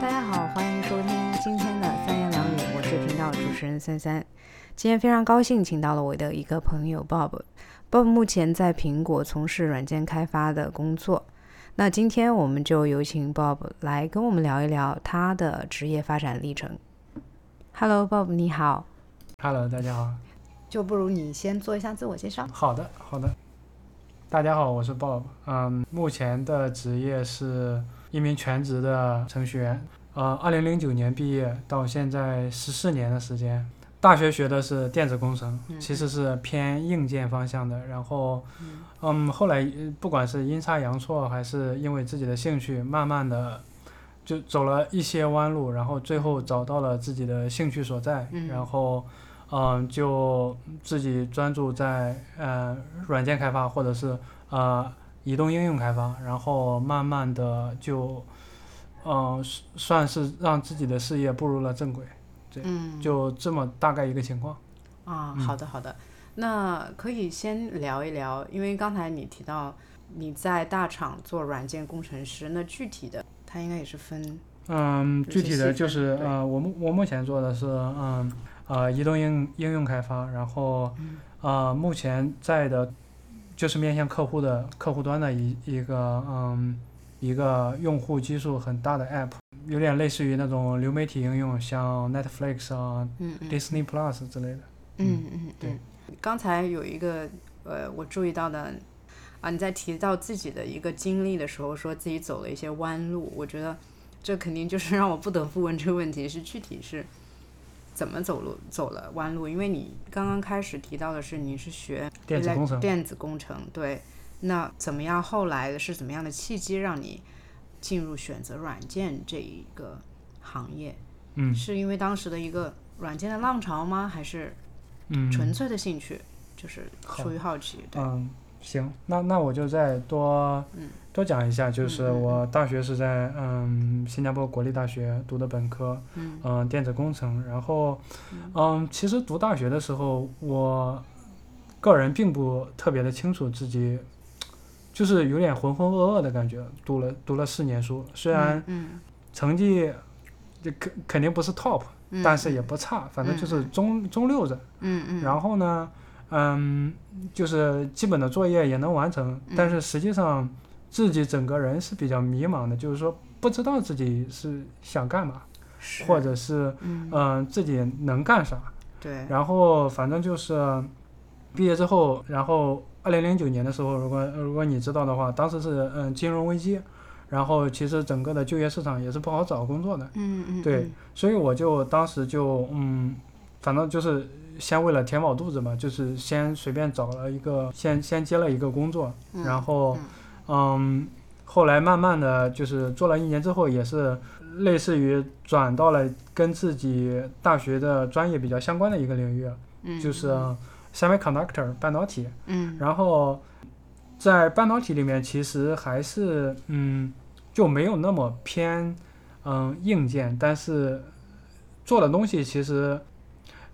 大家好，欢迎收听今天的三言两语，我是频道主持人三三。今天非常高兴，请到了我的一个朋友 Bob。Bob 目前在苹果从事软件开发的工作。那今天我们就有请 Bob 来跟我们聊一聊他的职业发展历程。Hello，Bob，你好。Hello，大家好。就不如你先做一下自我介绍。好的，好的。大家好，我是 Bob。嗯，目前的职业是一名全职的程序员。呃，二零零九年毕业到现在十四年的时间。大学学的是电子工程，其实是偏硬件方向的。然后，嗯，后来呃不管是阴差阳错，还是因为自己的兴趣，慢慢的就走了一些弯路，然后最后找到了自己的兴趣所在，嗯然后。嗯，就自己专注在呃软件开发或者是呃移动应用开发，然后慢慢的就，嗯、算是让自己的事业步入了正轨，嗯，就这么大概一个情况。啊，嗯。好的好的，那可以先聊一聊，因为刚才你提到你在大厂做软件工程师，那具体的它应该也是分，嗯，具体的就是对。呃，我目我目前做的是嗯呃移动应应用开发，然后嗯。呃目前在的，就是面向客户的客户端的一一个嗯一个用户基数很大的 app，有点类似于那种流媒体应用，像 Netflix 啊、嗯嗯 Disney Plus 之类的。嗯嗯对嗯，刚才有一个呃，我注意到的啊，你在提到自己的一个经历的时候，说自己走了一些弯路，我觉得这肯定就是让我不得不问这个问题是具体是怎么走路走了弯路，因为你刚刚开始提到的是你是学电子工程。电子工程对，那怎么样后来是怎么样的契机让你进入选择软件这一个行业？嗯。是因为当时的一个软件的浪潮吗？还是嗯，纯粹的兴趣，就是出于好奇。对，嗯，行，那那我就再多嗯多讲一下，就是我大学是在嗯新加坡国立大学读的本科，嗯。嗯，电子工程。然后，嗯，其实读大学的时候，我个人并不特别的清楚自己，就是有点浑浑噩噩的感觉。读了读了四年书，虽然嗯成绩就肯肯定不是 top，、嗯，但是也不差，反正就是中中六着。嗯嗯，然后呢，嗯，就是基本的作业也能完成，但嗯是实际上自己整个人是比较迷茫的，就是说不知道自己是想干嘛，或者是嗯嗯、自己能干啥。对，然后反正就是毕业之后，然后二零零九年的时候，如果如果你知道的话，当时是嗯金融危机，然后其实整个的就业市场也是不好找工作的。嗯嗯对嗯所以我就当时就嗯，反正就是先为了填饱肚子嘛，就是先随便找了一个，先先接了一个工作，嗯然后嗯，后来慢慢的就是做了一年之后，也是类似于转到了跟自己大学的专业比较相关的一个领域，嗯。就是 semiconductor 半导体，嗯。然后在半导体里面，其实还是嗯就没有那么偏嗯硬件，但是做的东西其实，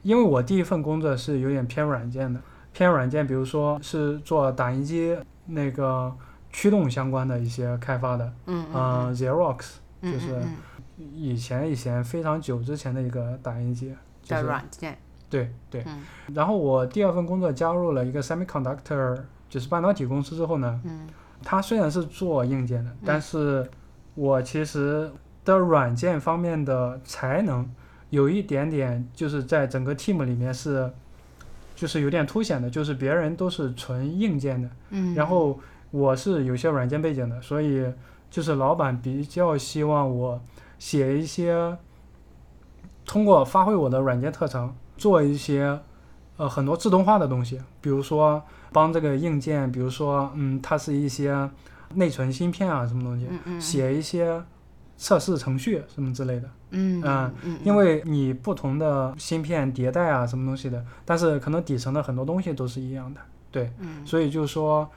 因为我第一份工作是有点偏软件的，偏软件，比如说是做打印机那个驱动相关的一些开发的，嗯嗯、Xerox 嗯就是以前以前非常久之前的一个打印机，就的是软件，对对，嗯。然后我第二份工作加入了一个 semiconductor，就是半导体公司之后呢，嗯。它虽然是做硬件的，但是我其实的软件方面的才能有一点点，就是在整个 team 里面是，就是有点凸显的，就是别人都是纯硬件的，嗯，然后我是有些软件背景的，所以就是老板比较希望我写一些，通过发挥我的软件特长，做一些呃很多自动化的东西，比如说帮这个硬件，比如说嗯，它是一些内存芯片啊什么东西，嗯嗯写一些测试程序什么之类的。嗯嗯嗯，因为你不同的芯片迭代啊什么东西的，但是可能底层的很多东西都是一样的，对。嗯所以就是说，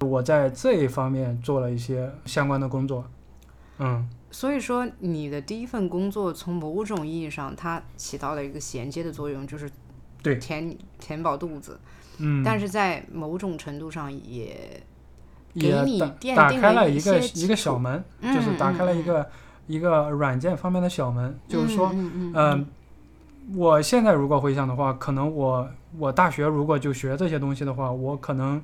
我在这一方面做了一些相关的工作。嗯，所以说你的第一份工作从某种意义上它起到了一个衔接的作用，就是对。填填饱肚子，嗯，但是在某种程度上也给你奠打定了一开了一个一个小门，嗯就是打开了一嗯个一个软件方面的小门，就是说，嗯，我现在如果回想的话，可能我我大学如果就学这些东西的话，我可能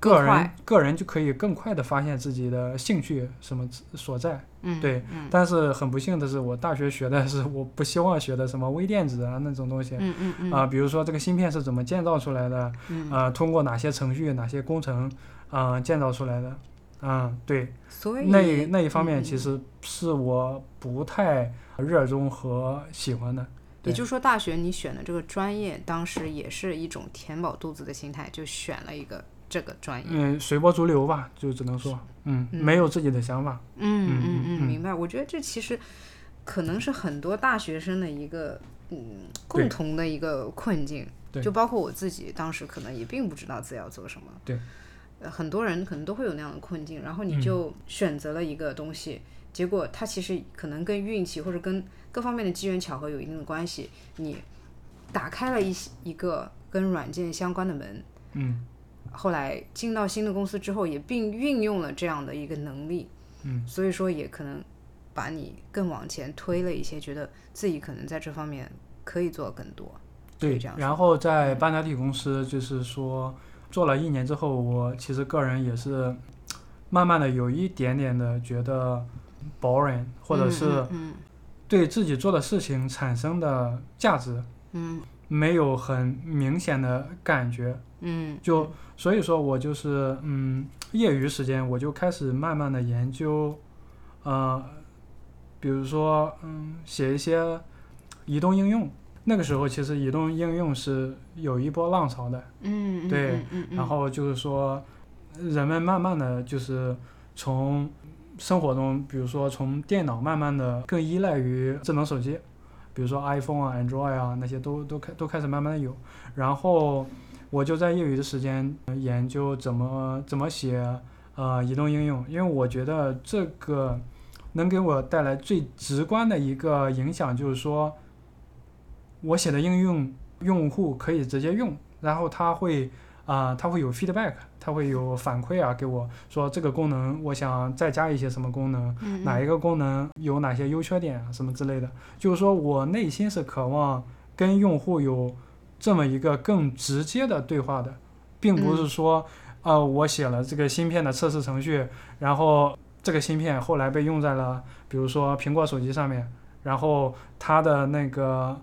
个人个人就可以更快的发现自己的兴趣什么所在。嗯对嗯。但是很不幸的是，我大学学的是我不希望学的什么微电子啊那种东西。嗯嗯嗯。啊、比如说这个芯片是怎么建造出来的，嗯，呃，通过哪些程序、哪些工程，啊、建造出来的，啊，对，所以那那一方面嗯其实是我不太热衷和喜欢的。也就是说，大学你选的这个专业，当时也是一种填饱肚子的心态，就选了一个这个专业。嗯，随波逐流吧，就只能说，嗯，嗯没有自己的想法。嗯嗯嗯嗯明白。我觉得这其实可能是很多大学生的一个嗯共同的一个困境，对就包括我自己，当时可能也并不知道自己要做什么。对，呃，很多人可能都会有那样的困境，然后你嗯就选择了一个东西，结果它其实可能跟运气或者跟各方面的机缘巧合有一定的关系，你打开了一一个跟软件相关的门。嗯后来进到新的公司之后，也并运用了这样的一个能力，嗯，所以说也可能把你更往前推了一些，觉得自己可能在这方面可以做更多。对这样。然后在半导体公司，就是说做了一年之后，我其实个人也是慢慢的有一点点的觉得 boring，或者是嗯对自己做的事情产生的价值嗯没有很明显的感觉。嗯就所以说我就是嗯，业余时间我就开始慢慢的研究，呃，比如说嗯，写一些移动应用。那个时候其实移动应用是有一波浪潮的，嗯嗯对嗯嗯嗯然后就是说，人们慢慢的就是从生活中，比如说从电脑慢慢的更依赖于智能手机，比如说 iPhone 啊、Android 啊那些都都开都开始慢慢的有，然后我就在业余的时间研究怎么怎么写呃移动应用，因为我觉得这个能给我带来最直观的一个影响就是说，我写的应用用户可以直接用，然后他会啊、它会有 feedback，它会有反馈啊，给我说这个功能我想再加一些什么功能，嗯哪一个功能有哪些优缺点啊，什么之类的。就是说我内心是渴望跟用户有这么一个更直接的对话的，并不是说，呃，我写了这个芯片的测试程序，然后这个芯片后来被用在了比如说苹果手机上面，然后它的那个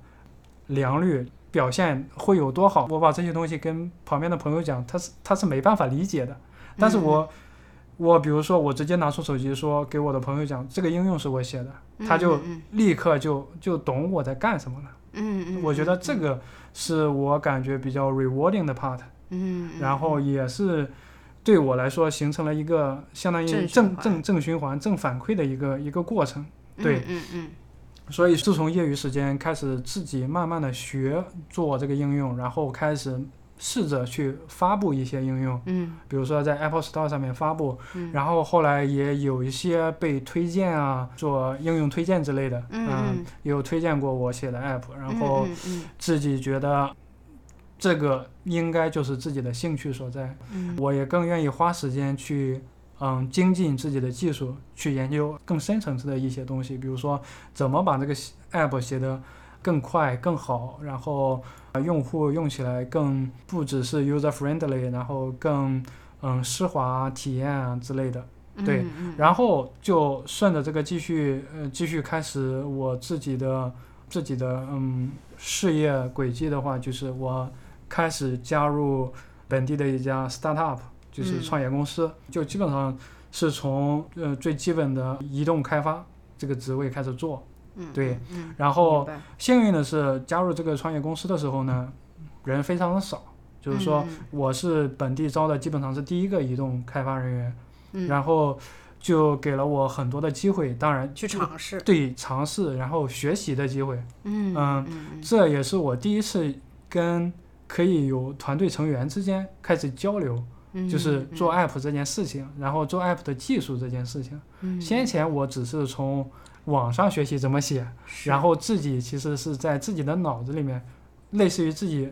良率。表现会有多好？我把这些东西跟旁边的朋友讲，他是他是没办法理解的。但是我、我比如说我直接拿出手机说给我的朋友讲，这个应用是我写的，他就嗯立刻就就懂我在干什么了。嗯嗯，我觉得这个是我感觉比较 rewarding 的 part，嗯，嗯然后也是对我来说形成了一个相当于正正正正循环、正反馈的一个一个过程。对嗯嗯所以自从业余时间开始自己慢慢的学做这个应用，然后开始试着去发布一些应用，嗯比如说在 Apple Store 上面发布，嗯然后后来也有一些被推荐啊，做应用推荐之类的，嗯有推荐过我写的 app，然嗯，后自己觉得这个应该就是自己的兴趣所在，嗯我也更愿意花时间去。嗯，精进自己的技术，去研究更深层次的一些东西，比如说怎么把这个 app 写得更快、更好，然后呃用户用起来更不只是 user friendly，然后更嗯丝滑体验啊之类的。对然后就顺着这个继续呃继续开始我自己的自己的嗯事业轨迹的话，就是我开始加入本地的一家 startup，就是嗯创业公司，就基本上是从呃最基本的移动开发这个职位开始做。嗯对嗯嗯然后幸运的是加入这个创业公司的时候呢，人非常的少，就是说嗯我是本地招的基本上是第一个移动开发人员。嗯然后就给了我很多的机会，当然去尝试，对尝试，然后学习的机会，嗯嗯嗯这也是我第一次跟可以有团队成员之间开始交流，嗯，就是做 app 这件事情，然后做 app 的技术这件事情。嗯先前我只是从网上学习怎么写，然后自己其实是在自己的脑子里面，类似于自己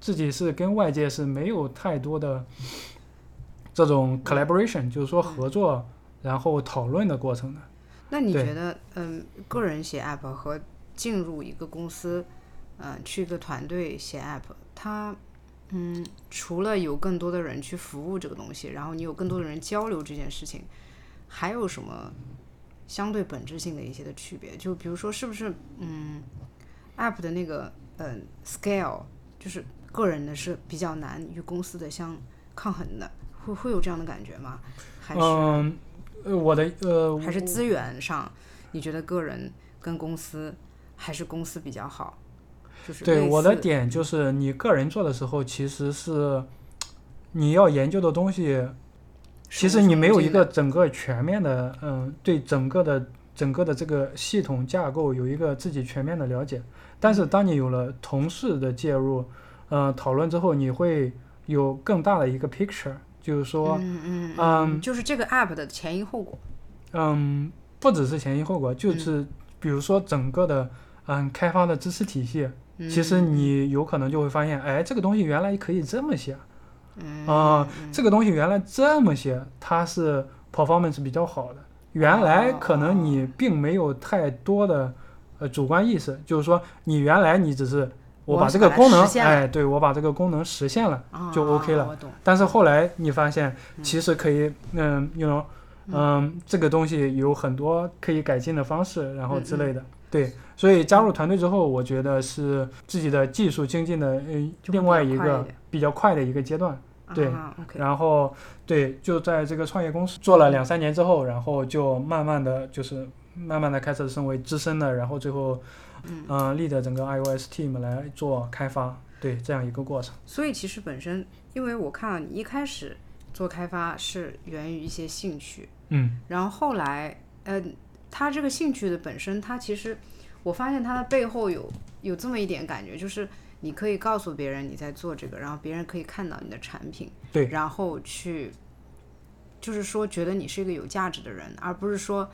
自己是跟外界是没有太多的这种 collaboration，就是说合作然后讨论的过程的。那你觉得，嗯，个人写 app 和进入一个公司，嗯，去一个团队写 app，它，嗯，除了有更多的人去服务这个东西，然后你有更多的人交流这件事情，还有什么相对本质性的一些的区别？就比如说，是不是，嗯，app 的那个，嗯，scale，就是个人的是比较难与公司的相抗衡的，会会有这样的感觉吗？还是？嗯，呃，我的呃，还是资源上，你觉得个人跟公司还是公司比较好？就是对我的点就是，你个人做的时候，其实是你要研究的东西，其实你没有一个整个全面的，嗯，对整个的整个的这个系统架构有一个自己全面的了解。但是当你有了同事的介入，嗯、讨论之后，你会有更大的一个 picture，就是说，嗯嗯嗯就是这个 app 的前因后果。嗯，不只是前因后果，嗯就是比如说整个的，嗯，开发的知识体系，嗯其实你有可能就会发现，哎，这个东西原来可以这么写，嗯啊、这个东西原来这么写，它是 performance 比较好的。原来可能你并没有太多的呃主观意识，就是说你原来你只是我我把这个功能哎，对我把这个功能实现了，啊就 OK 了。但是后来你发现其实可以，嗯，you know，嗯，这个东西有很多可以改进的方式，然后之类的。对，所以加入团队之后，我觉得是自己的技术精进的呃另外一个比较快的一个阶段。对。然后对，就在这个创业公司做了两三年之后，然后就慢慢的就是慢慢的开始升为资深的，然后最后嗯，嗯、立的整个 iOS team 来做开发，对这样一个过程。所以其实本身，因为我看你一开始做开发是源于一些兴趣，嗯。然后后来，呃，他这个兴趣的本身，他其实我发现它的背后有有这么一点感觉，就是你可以告诉别人你在做这个，然后别人可以看到你的产品，对然后去，就是说觉得你是一个有价值的人，而不是说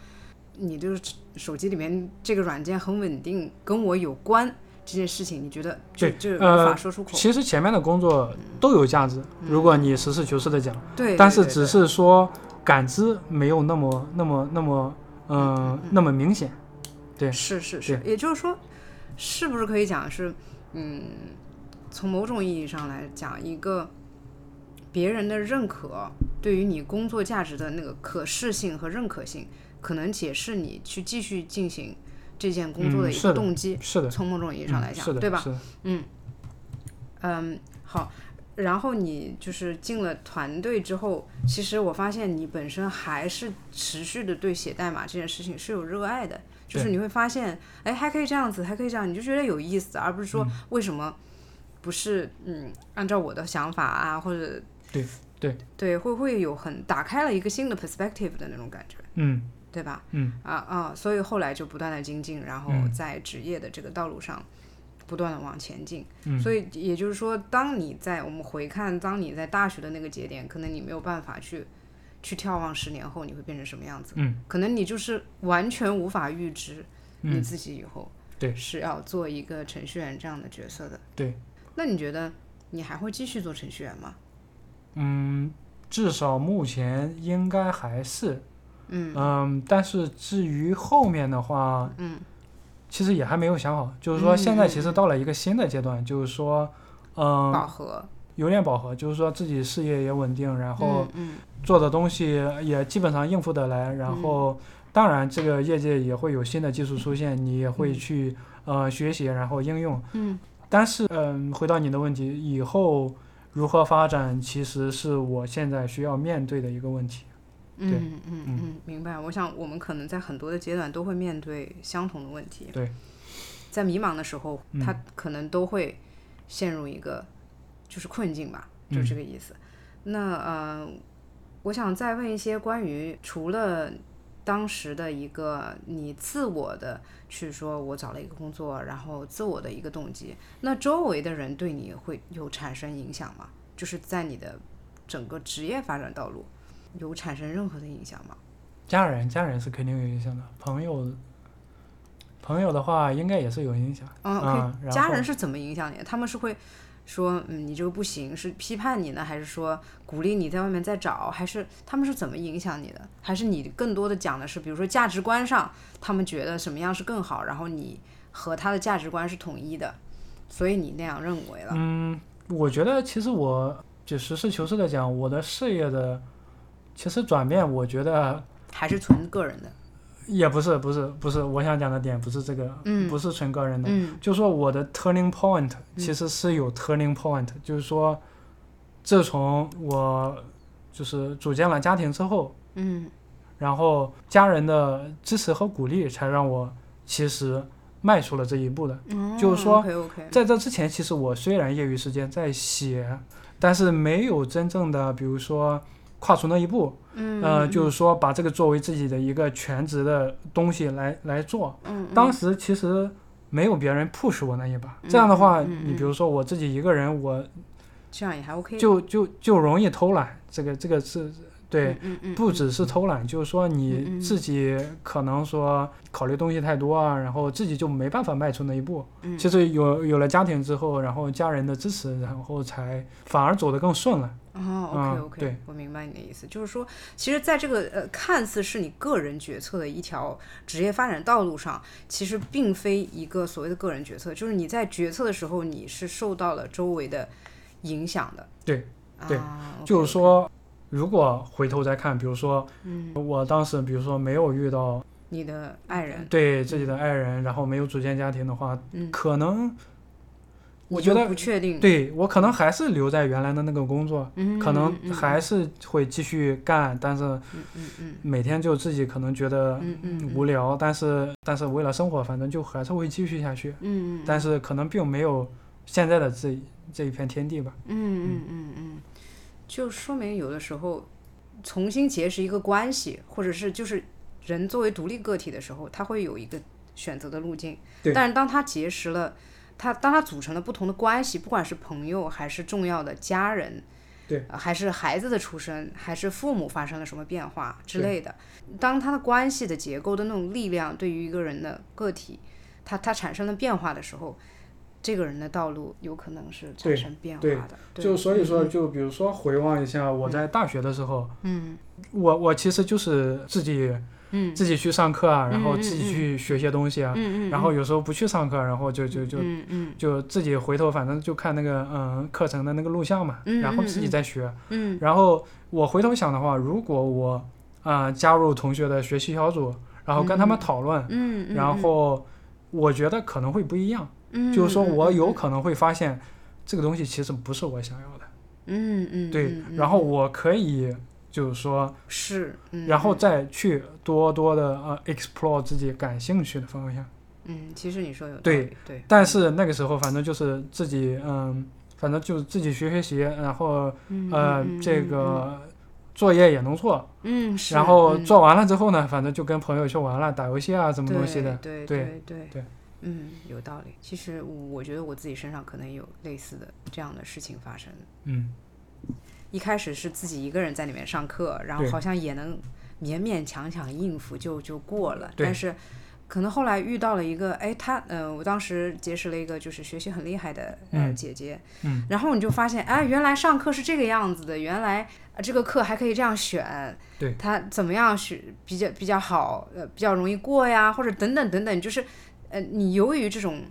你就是手机里面这个软件很稳定，跟我有关这件事情，你觉得就对就无呃法说出口，其实前面的工作都有价值，如果你实事求是的讲，对，但是只是说感知没有那么那么那么嗯、那么明显。对是是是，也就是说，是不是可以讲是，嗯，从某种意义上来讲，一个别人的认可对于你工作价值的那个可视性和认可性，可能解释你去继续进行这件工作的一嗯是的个动机。是的，从某种意义上来讲，嗯，对吧？嗯，嗯，好。然后你就是进了团队之后，其实我发现你本身还是持续的对写代码这件事情是有热爱的，就是你会发现，哎，还可以这样子，还可以这样，你就觉得有意思，而不是嗯。说为什么不是嗯按照我的想法啊，或者对对。对，会会有很打开了一个新的 perspective 的那种感觉，嗯。对吧？嗯。啊啊，所以后来就不断的精进，然后嗯。在职业的这个道路上不断的往前进。嗯。所以也就是说，当你在我们回看，当你在大学的那个节点，可能你没有办法去去眺望十年后你会变成什么样子，嗯。可能你就是完全无法预知你嗯，自己以后对。是要做一个程序员这样的角色的。对，那你觉得你还会继续做程序员吗？嗯，至少目前应该还是，嗯。嗯，但是至于后面的话，嗯。其实也还没有想好，就是说现在其实到了一个新的阶段，就是说，嗯，饱和，有点饱和，就是说自己事业也稳定，然后嗯做的东西也基本上应付得来，然后当然这个业界也会有新的技术出现，你也会去呃学习，然后应用。嗯但是嗯，回到你的问题，以后如何发展，其实是我现在需要面对的一个问题。对嗯嗯嗯，明白。我想我们可能在很多的阶段都会面对相同的问题。对，在迷茫的时候，嗯他可能都会陷入一个就是困境吧，就嗯这个意思。那呃，我想再问一些关于除了当时的一个你自我的去说，我找了一个工作，然后自我的一个动机，那周围的人对你会有产生影响吗？就是在你的整个职业发展道路有产生任何的影响吗？家人，家人是肯定有影响的，朋友，朋友的话应该也是有影响。嗯嗯家人是怎么影响你的？他们是会说嗯你这个不行，是批判你呢，还是说鼓励你在外面再找，还是他们是怎么影响你的？还是你更多的讲的是，比如说价值观上，他们觉得什么样是更好，然后你和他的价值观是统一的，所以你那样认为了。嗯，我觉得其实我就实事求是的讲，我的事业的其实转变，我觉得还是纯个人的。也不是，不是，不是，我想讲的点不是这个，嗯。不是纯个人的，嗯。就说我的 turning point 其实是有 turning point，、就是说，自从我就是组建了家庭之后，嗯。然后家人的支持和鼓励，才让我其实迈出了这一步的。嗯，就是说在这之前，其实我虽然业余时间在写，但是没有真正的，比如说跨出那一步，嗯呃，就是说把这个作为自己的一个全职的东西来来做。嗯，当时其实没有别人 push 我那一把，这样的话，你比如说我自己一个人，我这样也还 OK，就就就容易偷懒，这个这个是对。不只是偷懒，就是说嗯你嗯自己可能说考虑东西太多啊，然后自己就没办法迈出那一步。嗯其实有有了家庭之后，然后家人的支持，然后才反而走得更顺了。哦，OK 嗯 OK，、对我明白你的意思，就是说，其实在这个呃看似是你个人决策的一条职业发展道路上，其实并非一个所谓的个人决策，就是你在决策的时候，你是受到了周围的影响的。对对就是说，如果回头再看，比如说嗯，我当时，比如说没有遇到你的爱人，对自己的爱人，然后没有组建家庭的话，嗯，可能我觉得不确定，对我可能还是留在原来的那个工作，嗯，可能嗯还是会继续干，但是嗯嗯嗯。每天就自己可能觉得无聊，但是但是为了生活，反正就还是会继续下去，但是可能并没有现在的这这一片天地吧。嗯嗯。嗯嗯，就说明有的时候重新结识一个关系，或者是就是人作为独立个体的时候，他会有一个选择的路径。对但是当他结识了，他当他组成了不同的关系，不管是朋友还是重要的家人。对呃还是孩子的出生，还是父母发生了什么变化之类的。当他的关系的结构的那种力量对于一个人的个体，他他产生了变化的时候，这个人的道路有可能是产生变化对的。对。就所以说，嗯。就比如说回望一下我在大学的时候，嗯。我我其实就是自己嗯。自己去上课啊，然后自己嗯去学些东西啊，嗯嗯，然后有时候不去上课，然后就就就嗯嗯。就自己回头反正就看那个嗯课程的那个录像嘛，嗯然后自己嗯再学。嗯。然后我回头想的话，如果我啊、加入同学的学习小组，然后跟他们讨论，嗯嗯，然后我觉得可能会不一样，嗯就是说我有嗯。可能会发现这个东西其实不是我想要的，嗯嗯对，然后我可以就是说，是，嗯然后嗯。再去多多的呃 explore 自己感兴趣的方向。嗯，其实你说有对对，但是那个时候反正就是自己嗯，反正就自己学学习，然后嗯呃这嗯个作业也能做，嗯，是然后嗯。做完了之后呢，反正就跟朋友去玩了，打游戏啊什么东西的。对对对对。对嗯，有道理。其实我觉得我自己身上可能也有类似的这样的事情发生。嗯，一开始是自己一个人在里面上课，然后好像也能勉勉强强应付就就过了，对。但是可能后来遇到了一个，哎，他，呃，我当时结识了一个就是学习很厉害的姐姐，嗯，然后你就发现，哎，原来上课是这个样子的，原来呃这个课还可以这样选，对。他怎么样选比较比较好，呃，比较容易过呀，或者等等等等，就是呃，你由于这种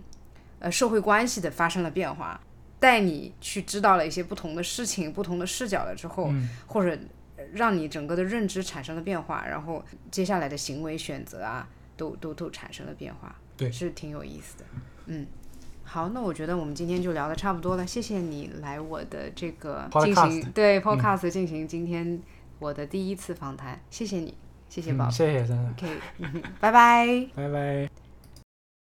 呃社会关系的发生了变化，带你去知道了一些不同的事情、不同的视角了之后，嗯或者呃让你整个的认知产生了变化，然后接下来的行为选择啊，都都都产生了变化，对是挺有意思的。嗯，好，那我觉得我们今天就聊的差不多了，谢谢你来我的这个进行对 podcast 进行今天我的第一次访谈，谢谢你，谢谢宝。谢谢真的，OK，拜拜。拜拜。